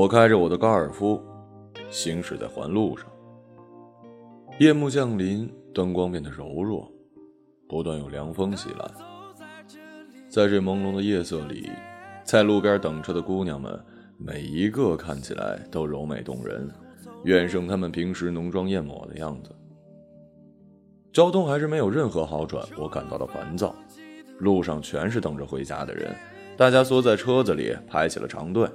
我开着我的高尔夫，行驶在环路上。夜幕降临，灯光变得柔弱，不断有凉风袭来。在这朦胧的夜色里，在路边等车的姑娘们，每一个看起来都柔美动人，远胜她们平时浓妆艳抹的样子。交通还是没有任何好转，我感到了烦躁。路上全是等着回家的人，大家缩在车子里排起了长队。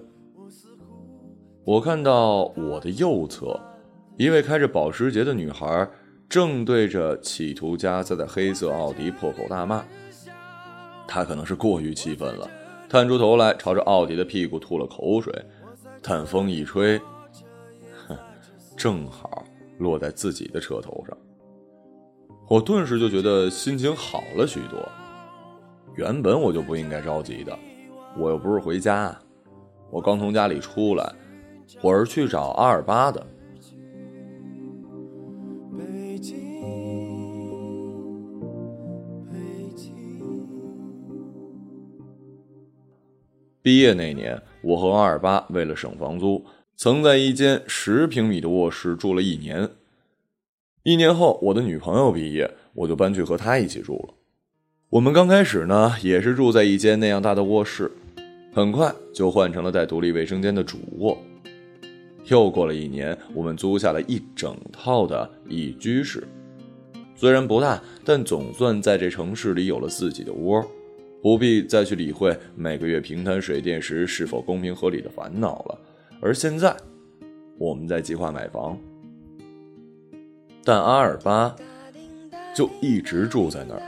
我看到我的右侧，一位开着保时捷的女孩正对着企图加塞的黑色奥迪破口大骂。她可能是过于气愤了，探出头来朝着奥迪的屁股吐了口水，但风一吹，哼，正好落在自己的车头上。我顿时就觉得心情好了许多。原本我就不应该着急的，我又不是回家，我刚从家里出来，我是去找阿尔巴的。北京毕业那年，我和阿尔巴为了省房租，曾在一间十平米的卧室住了一年。一年后，我的女朋友毕业，我就搬去和她一起住了。我们刚开始呢，也是住在一间那样大的卧室，很快就换成了带独立卫生间的主卧。又过了一年，我们租下了一整套的一居室，虽然不大，但总算在这城市里有了自己的窝，不必再去理会每个月平摊水电时是否公平合理的烦恼了。而现在，我们在计划买房。但阿尔巴就一直住在那儿，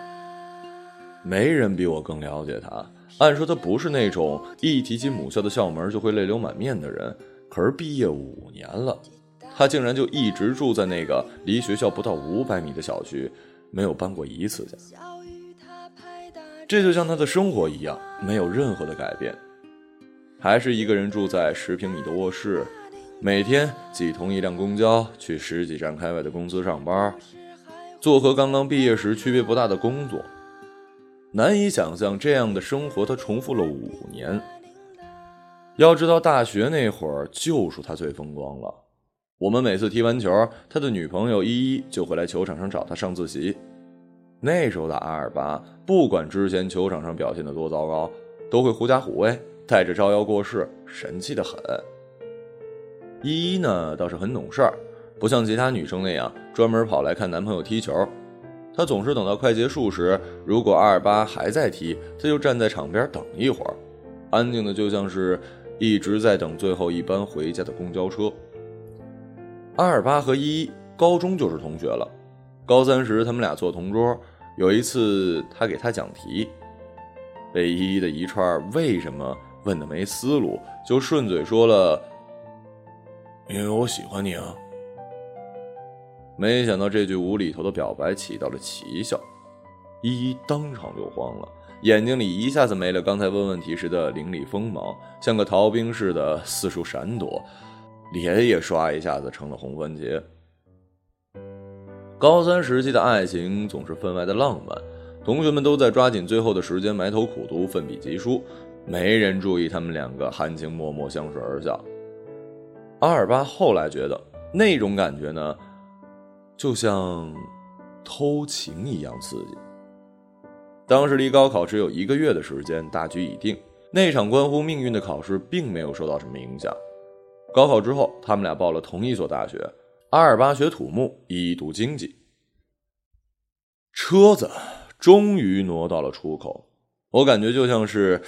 没人比我更了解他。按说他不是那种一提起母校的校门就会泪流满面的人，可是毕业五年了，他竟然就一直住在那个离学校不到五百米的小区，没有搬过一次家。这就像他的生活一样，没有任何的改变，还是一个人住在十平米的卧室。每天挤同一辆公交去十几站开外的公司上班，做和刚刚毕业时区别不大的工作，难以想象这样的生活他重复了五年。要知道大学那会儿就属他最风光了，我们每次踢完球，他的女朋友依依就会来球场上找他上自习。那时候的阿尔巴，不管之前球场上表现的多糟糕，都会狐假虎威，带着招摇过市，神气的很。依依呢倒是很懂事儿，不像其他女生那样专门跑来看男朋友踢球。她总是等到快结束时，如果阿尔巴还在踢，她就站在场边等一会儿，安静的就像是一直在等最后一班回家的公交车。阿尔巴和依依高中就是同学了，高三时他们俩坐同桌。有一次他给他讲题，被依依的一串“为什么”问的没思路，就顺嘴说了。因为我喜欢你啊！没想到这句无厘头的表白起到了奇效，依依当场就慌了，眼睛里一下子没了刚才问问题时的凌厉锋芒，像个逃兵似的四处闪躲，脸也唰一下子成了红番茄。高三时期的爱情总是分外的浪漫，同学们都在抓紧最后的时间埋头苦读、奋笔疾书，没人注意他们两个含情脉脉、相视而笑。阿尔巴后来觉得那种感觉呢，就像偷情一样刺激。当时离高考只有一个月的时间，大局已定，那场关乎命运的考试并没有受到什么影响。高考之后，他们俩报了同一所大学，阿尔巴学土木，一读经济。车子终于挪到了出口，我感觉就像是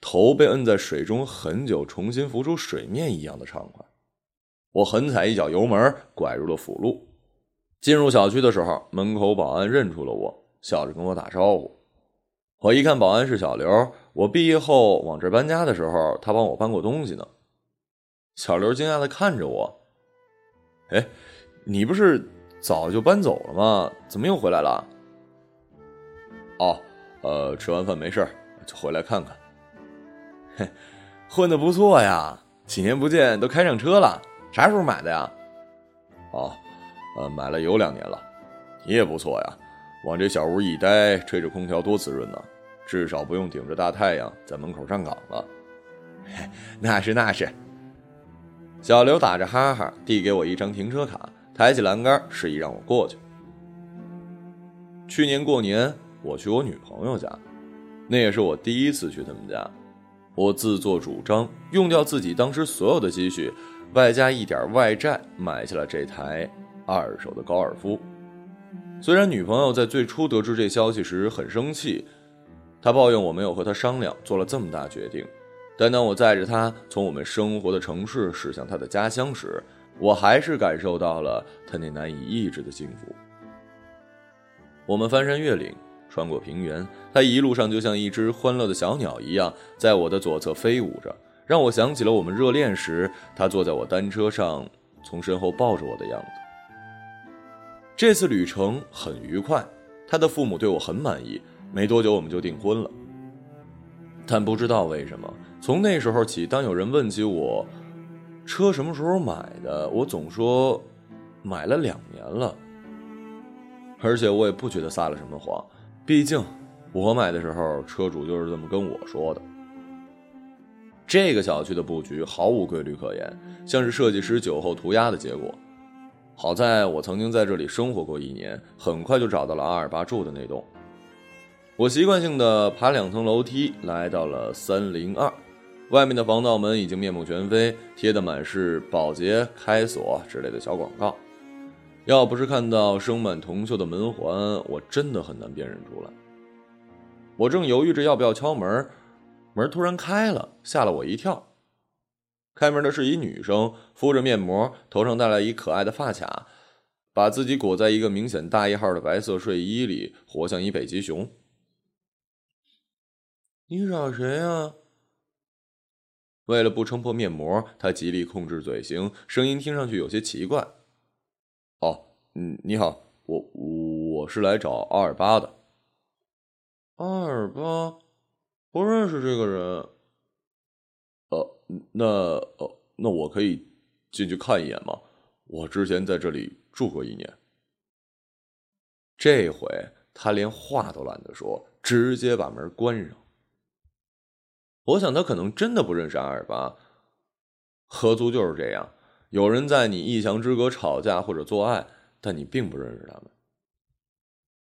头被摁在水中很久，重新浮出水面一样的畅快。我狠踩一脚油门，拐入了辅路。进入小区的时候，门口保安认出了我，笑着跟我打招呼。我一看保安是小刘，我毕业后往这搬家的时候，他帮我搬过东西呢。小刘惊讶的看着我：“哎，你不是早就搬走了吗？怎么又回来了？”“哦，呃，吃完饭没事就回来看看。”“嘿，混的不错呀，几年不见都开上车了。”啥时候买的呀？哦，呃，买了有两年了。你也不错呀，往这小屋一待，吹着空调多滋润呢。至少不用顶着大太阳在门口站岗了。那是那是。小刘打着哈哈递给我一张停车卡，抬起栏杆示意让我过去。去年过年我去我女朋友家，那也是我第一次去他们家。我自作主张用掉自己当时所有的积蓄，外加一点外债，买下了这台二手的高尔夫。虽然女朋友在最初得知这消息时很生气，她抱怨我没有和她商量，做了这么大决定。但当我载着她从我们生活的城市驶向她的家乡时，我还是感受到了她那难以抑制的幸福。我们翻山越岭。穿过平原，她一路上就像一只欢乐的小鸟一样，在我的左侧飞舞着，让我想起了我们热恋时，她坐在我单车上，从身后抱着我的样子。这次旅程很愉快，他的父母对我很满意，没多久我们就订婚了。但不知道为什么，从那时候起，当有人问起我车什么时候买的，我总说买了两年了，而且我也不觉得撒了什么谎。毕竟，我买的时候，车主就是这么跟我说的。这个小区的布局毫无规律可言，像是设计师酒后涂鸦的结果。好在我曾经在这里生活过一年，很快就找到了阿尔巴住的那栋。我习惯性的爬两层楼梯，来到了三零二。外面的防盗门已经面目全非，贴的满是保洁、开锁之类的小广告。要不是看到生满铜锈的门环，我真的很难辨认出来。我正犹豫着要不要敲门，门突然开了，吓了我一跳。开门的是一女生，敷着面膜，头上戴了一可爱的发卡，把自己裹在一个明显大一号的白色睡衣里，活像一北极熊。你找谁呀？为了不撑破面膜，她极力控制嘴型，声音听上去有些奇怪。哦，嗯，你好，我我是来找阿尔巴的。阿尔巴，不认识这个人。那呃，那我可以进去看一眼吗？我之前在这里住过一年。这回他连话都懒得说，直接把门关上。我想他可能真的不认识阿尔巴。合租就是这样。有人在你一墙之隔吵架或者做爱，但你并不认识他们。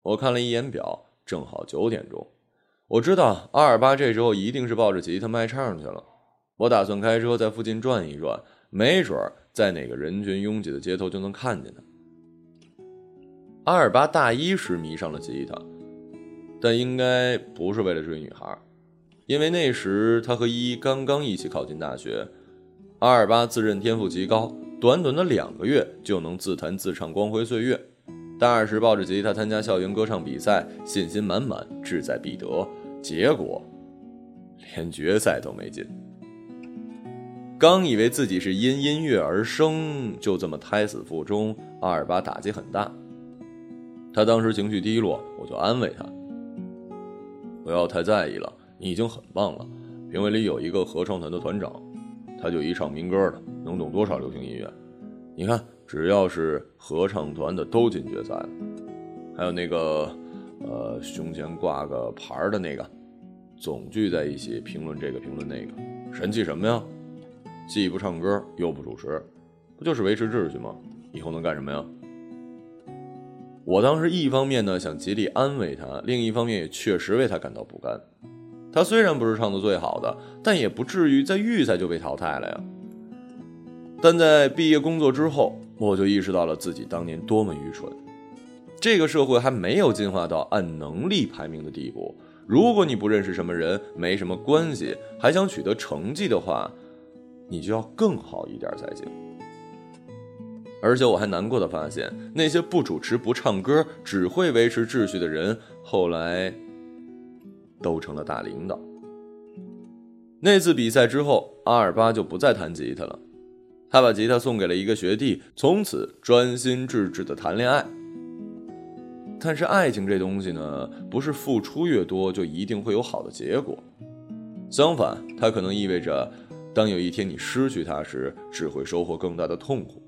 我看了一眼表，正好九点钟。我知道阿尔巴这时候一定是抱着吉他卖唱去了。我打算开车在附近转一转，没准在哪个人群拥挤的街头就能看见他。阿尔巴大一时迷上了吉他，但应该不是为了追女孩，因为那时他和依依刚刚一起考进大学。阿尔巴自认天赋极高，短短的两个月就能自弹自唱光辉岁月。大二时抱着吉他参加校园歌唱比赛，信心满满，志在必得。结果连决赛都没进。刚以为自己是因音乐而生，就这么胎死腹中，阿尔巴打击很大。他当时情绪低落，我就安慰他：“不要太在意了，你已经很棒了。评委里有一个合唱团的团长。”他就一唱民歌的，能懂多少流行音乐？你看，只要是合唱团的都进决赛了。还有那个，呃，胸前挂个牌的那个，总聚在一起评论这个评论那个，神气什么呀？既不唱歌又不主持，不就是维持秩序吗？以后能干什么呀？我当时一方面呢想极力安慰他，另一方面也确实为他感到不甘。他虽然不是唱的最好的，但也不至于在预赛就被淘汰了呀。但在毕业工作之后，我就意识到了自己当年多么愚蠢。这个社会还没有进化到按能力排名的地步。如果你不认识什么人，没什么关系，还想取得成绩的话，你就要更好一点才行。而且我还难过的发现，那些不主持、不唱歌、只会维持秩序的人，后来。都成了大领导。那次比赛之后，阿尔巴就不再弹吉他了，他把吉他送给了一个学弟，从此专心致志的谈恋爱。但是爱情这东西呢，不是付出越多就一定会有好的结果，相反，它可能意味着，当有一天你失去它时，只会收获更大的痛苦。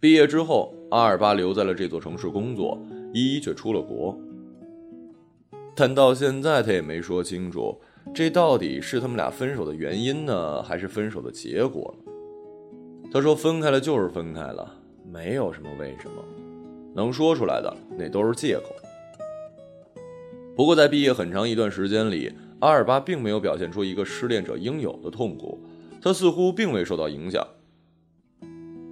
毕业之后，阿尔巴留在了这座城市工作，依依却出了国。但到现在，他也没说清楚，这到底是他们俩分手的原因呢，还是分手的结果呢？他说分开了就是分开了，没有什么为什么，能说出来的那都是借口。不过在毕业很长一段时间里，阿尔巴并没有表现出一个失恋者应有的痛苦，他似乎并未受到影响。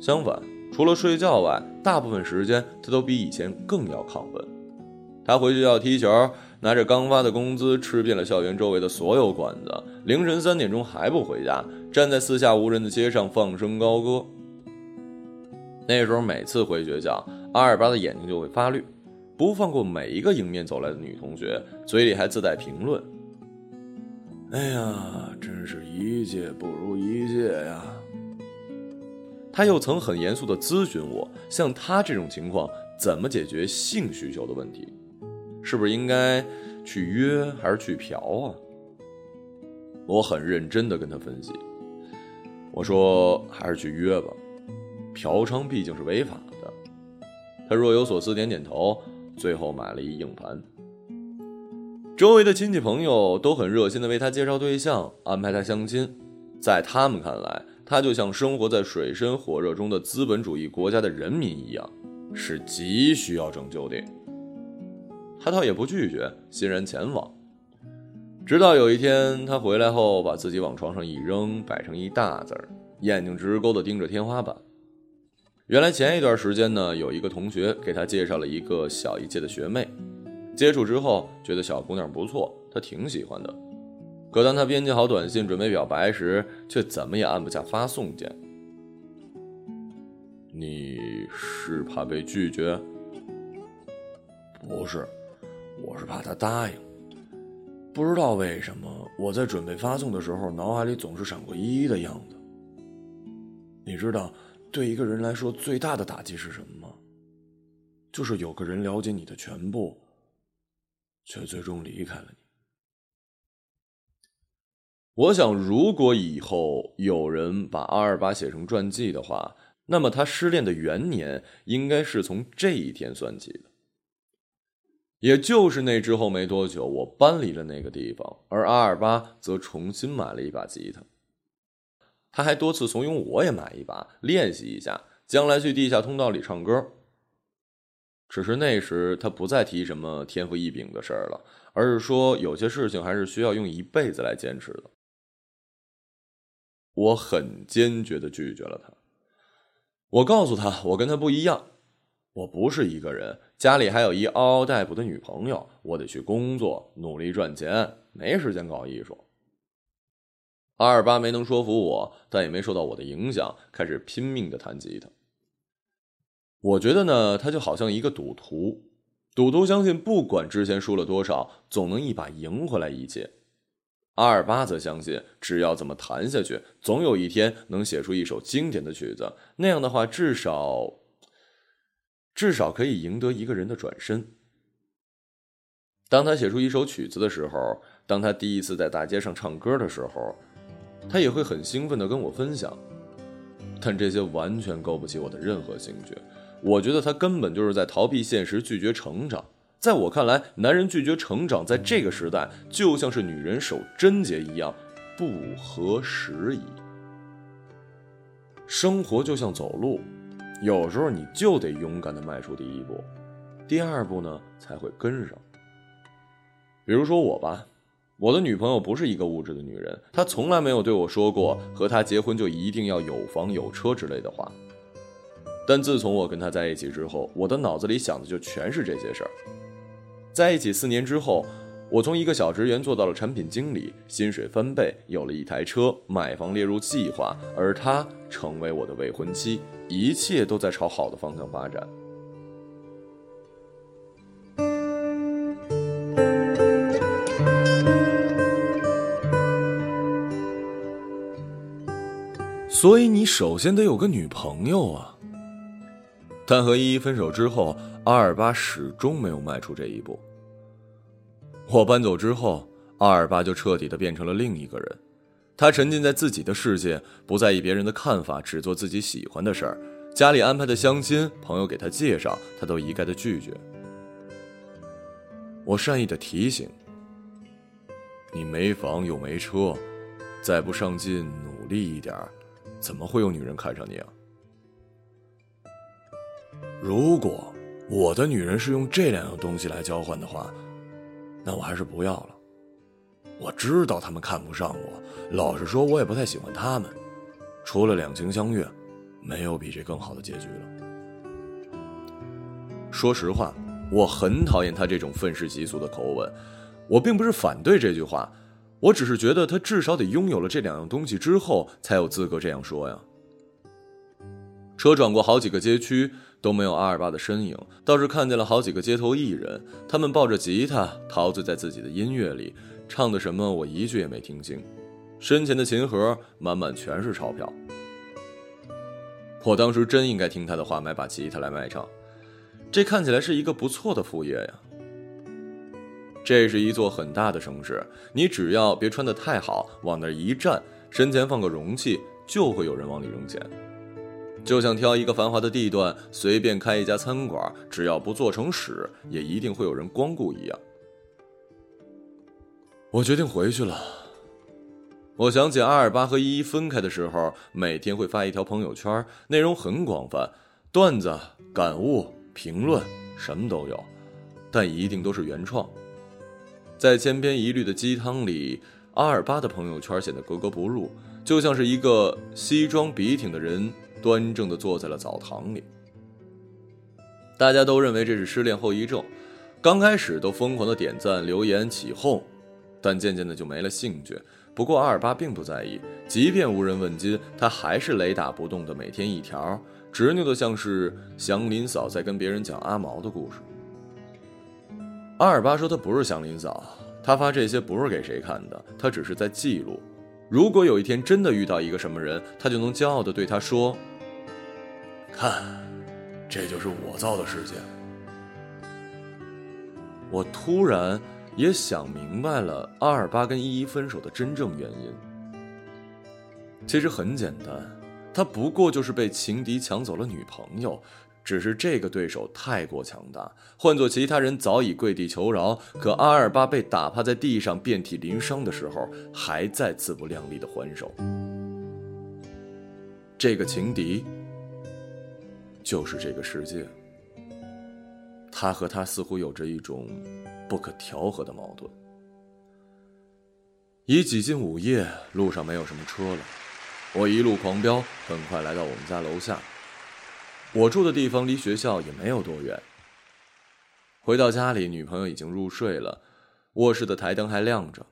相反，除了睡觉外，大部分时间他都比以前更要亢奋。他回学校踢球，拿着刚发的工资，吃遍了校园周围的所有馆子，凌晨三点钟还不回家，站在四下无人的街上放声高歌。那时候每次回学校，阿尔巴的眼睛就会发绿，不放过每一个迎面走来的女同学，嘴里还自带评论：“哎呀，真是一届不如一届呀。”他又曾很严肃地咨询我，像他这种情况怎么解决性需求的问题，是不是应该去约还是去嫖啊？我很认真地跟他分析，我说还是去约吧，嫖娼毕竟是违法的。他若有所思，点点头，最后买了一硬盘。周围的亲戚朋友都很热心地为他介绍对象，安排他相亲，在他们看来。他就像生活在水深火热中的资本主义国家的人民一样，是极需要拯救的。他倒也不拒绝，欣然前往。直到有一天，他回来后，把自己往床上一扔，摆成一大字儿，眼睛直勾地盯着天花板。原来前一段时间呢，有一个同学给他介绍了一个小一届的学妹，接触之后觉得小姑娘不错，他挺喜欢的。可当他编辑好短信准备表白时，却怎么也按不下发送键。你是怕被拒绝？不是，我是怕他答应。不知道为什么，我在准备发送的时候，脑海里总是闪过依依的样子。你知道，对一个人来说最大的打击是什么吗？就是有个人了解你的全部，却最终离开了你。我想，如果以后有人把阿尔巴写成传记的话，那么他失恋的元年应该是从这一天算起的。也就是那之后没多久，我搬离了那个地方，而阿尔巴则重新买了一把吉他。他还多次怂恿我也买一把，练习一下，将来去地下通道里唱歌。只是那时他不再提什么天赋异禀的事儿了，而是说有些事情还是需要用一辈子来坚持的。我很坚决的拒绝了他。我告诉他，我跟他不一样，我不是一个人，家里还有一嗷嗷待哺的女朋友，我得去工作，努力赚钱，没时间搞艺术。阿尔巴没能说服我，但也没受到我的影响，开始拼命的弹吉他。我觉得呢，他就好像一个赌徒，赌徒相信，不管之前输了多少，总能一把赢回来一切。阿尔巴则相信，只要怎么弹下去，总有一天能写出一首经典的曲子。那样的话，至少，至少可以赢得一个人的转身。当他写出一首曲子的时候，当他第一次在大街上唱歌的时候，他也会很兴奋地跟我分享。但这些完全勾不起我的任何兴趣。我觉得他根本就是在逃避现实，拒绝成长。在我看来，男人拒绝成长，在这个时代就像是女人守贞洁一样，不合时宜。生活就像走路，有时候你就得勇敢的迈出第一步，第二步呢才会跟上。比如说我吧，我的女朋友不是一个物质的女人，她从来没有对我说过和她结婚就一定要有房有车之类的话。但自从我跟他在一起之后，我的脑子里想的就全是这些事儿。在一起四年之后，我从一个小职员做到了产品经理，薪水翻倍，有了一台车，买房列入计划，而他成为我的未婚妻，一切都在朝好的方向发展。所以你首先得有个女朋友啊。但和依依分手之后。阿尔巴始终没有迈出这一步。我搬走之后，阿尔巴就彻底的变成了另一个人。他沉浸在自己的世界，不在意别人的看法，只做自己喜欢的事儿。家里安排的相亲，朋友给他介绍，他都一概的拒绝。我善意的提醒：“你没房又没车，再不上进努力一点，怎么会有女人看上你啊？如果我的女人是用这两样东西来交换的话，那我还是不要了。我知道他们看不上我，老实说，我也不太喜欢他们。除了两情相悦，没有比这更好的结局了。说实话，我很讨厌他这种愤世嫉俗的口吻。我并不是反对这句话，我只是觉得他至少得拥有了这两样东西之后，才有资格这样说呀。车转过好几个街区，都没有阿尔巴的身影，倒是看见了好几个街头艺人，他们抱着吉他，陶醉在自己的音乐里，唱的什么我一句也没听清。身前的琴盒满满全是钞票，我当时真应该听他的话，买把吉他来卖唱。这看起来是一个不错的副业呀。这是一座很大的城市，你只要别穿得太好，往那一站，身前放个容器，就会有人往里扔钱。就像挑一个繁华的地段，随便开一家餐馆，只要不做成屎，也一定会有人光顾一样。我决定回去了。我想起阿尔巴和依依分开的时候，每天会发一条朋友圈，内容很广泛，段子、感悟、评论，什么都有，但一定都是原创。在千篇一律的鸡汤里，阿尔巴的朋友圈显得格格不入，就像是一个西装笔挺的人端正的坐在了澡堂里。大家都认为这是失恋后遗症，刚开始都疯狂的点赞、留言、起哄，但渐渐的就没了兴趣。不过阿尔巴并不在意，即便无人问津，他还是雷打不动的每天一条，执拗的像是祥林嫂在跟别人讲阿毛的故事。阿尔巴说他不是祥林嫂，他发这些不是给谁看的，他只是在记录。如果有一天真的遇到一个什么人，他就能骄傲的对他说：“看，这就是我造的世界。”我突然。也想明白了阿尔巴跟依依分手的真正原因。其实很简单，他不过就是被情敌抢走了女朋友，只是这个对手太过强大，换做其他人早已跪地求饶。可阿尔巴被打趴在地上，遍体鳞伤的时候，还在自不量力的还手。这个情敌就是这个世界。他和他似乎有着一种。不可调和的矛盾。已几近午夜，路上没有什么车了，我一路狂飙，很快来到我们家楼下。我住的地方离学校也没有多远。回到家里，女朋友已经入睡了，卧室的台灯还亮着。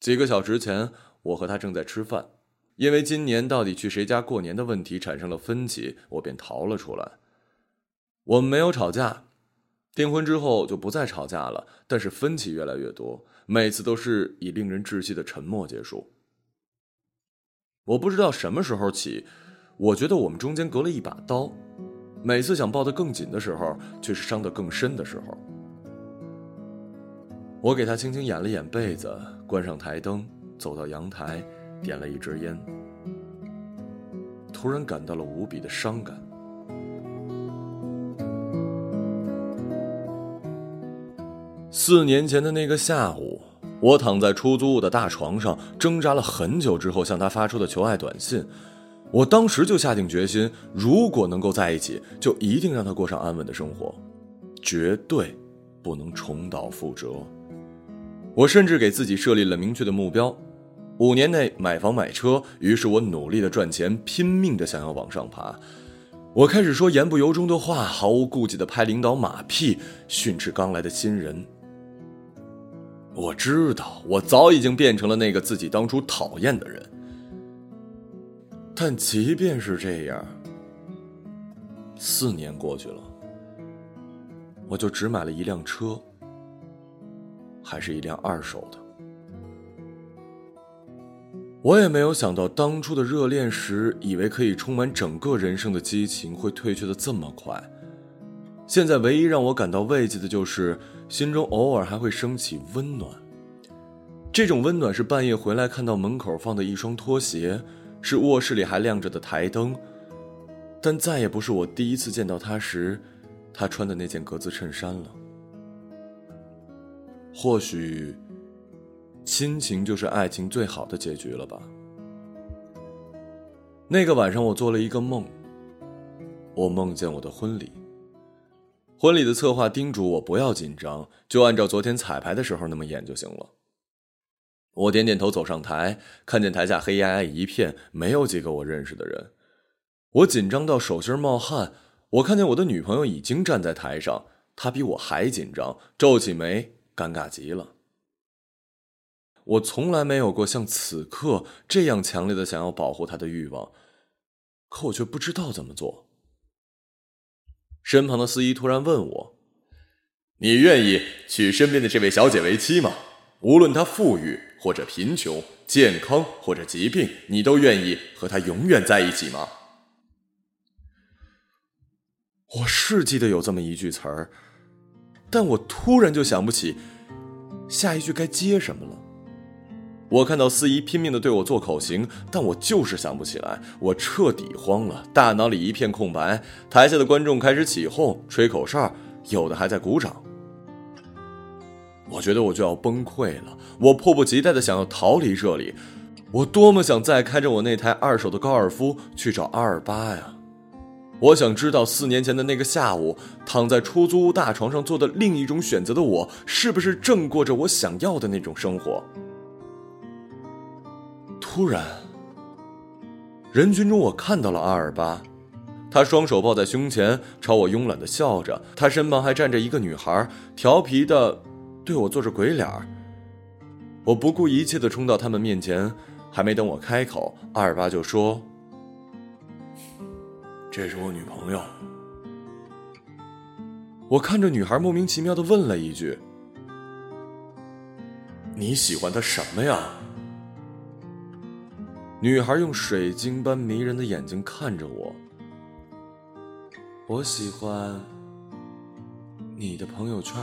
几个小时前，我和她正在吃饭，因为今年到底去谁家过年的问题产生了分歧，我便逃了出来。我们没有吵架。订婚之后就不再吵架了，但是分歧越来越多，每次都是以令人窒息的沉默结束。我不知道什么时候起，我觉得我们中间隔了一把刀，每次想抱得更紧的时候，却是伤得更深的时候。我给他轻轻掩了掩被子，关上台灯，走到阳台，点了一支烟，突然感到了无比的伤感。四年前的那个下午，我躺在出租屋的大床上，挣扎了很久之后，向他发出的求爱短信。我当时就下定决心，如果能够在一起，就一定让他过上安稳的生活，绝对不能重蹈覆辙。我甚至给自己设立了明确的目标：五年内买房买车。于是我努力的赚钱，拼命的想要往上爬。我开始说言不由衷的话，毫无顾忌的拍领导马屁，训斥刚来的新人。我知道，我早已经变成了那个自己当初讨厌的人。但即便是这样，四年过去了，我就只买了一辆车，还是一辆二手的。我也没有想到，当初的热恋时，以为可以充满整个人生的激情，会退却的这么快。现在，唯一让我感到慰藉的就是。心中偶尔还会升起温暖，这种温暖是半夜回来看到门口放的一双拖鞋，是卧室里还亮着的台灯，但再也不是我第一次见到他时，他穿的那件格子衬衫了。或许，亲情就是爱情最好的结局了吧。那个晚上，我做了一个梦。我梦见我的婚礼。婚礼的策划叮嘱我不要紧张，就按照昨天彩排的时候那么演就行了。我点点头，走上台，看见台下黑压压一片，没有几个我认识的人。我紧张到手心冒汗。我看见我的女朋友已经站在台上，她比我还紧张，皱起眉，尴尬极了。我从来没有过像此刻这样强烈的想要保护她的欲望，可我却不知道怎么做。身旁的司仪突然问我：“你愿意娶身边的这位小姐为妻吗？无论她富裕或者贫穷，健康或者疾病，你都愿意和她永远在一起吗？”我是记得有这么一句词儿，但我突然就想不起下一句该接什么了。我看到司仪拼命的对我做口型，但我就是想不起来。我彻底慌了，大脑里一片空白。台下的观众开始起哄、吹口哨，有的还在鼓掌。我觉得我就要崩溃了，我迫不及待的想要逃离这里。我多么想再开着我那台二手的高尔夫去找阿尔巴呀！我想知道四年前的那个下午，躺在出租屋大床上做的另一种选择的我，是不是正过着我想要的那种生活？突然，人群中我看到了阿尔巴，他双手抱在胸前，朝我慵懒的笑着。他身旁还站着一个女孩，调皮的对我做着鬼脸我不顾一切的冲到他们面前，还没等我开口，阿尔巴就说。这是我女朋友。我看着女孩，莫名其妙的问了一句：“你喜欢她什么呀？”女孩用水晶般迷人的眼睛看着我。我喜欢你的朋友圈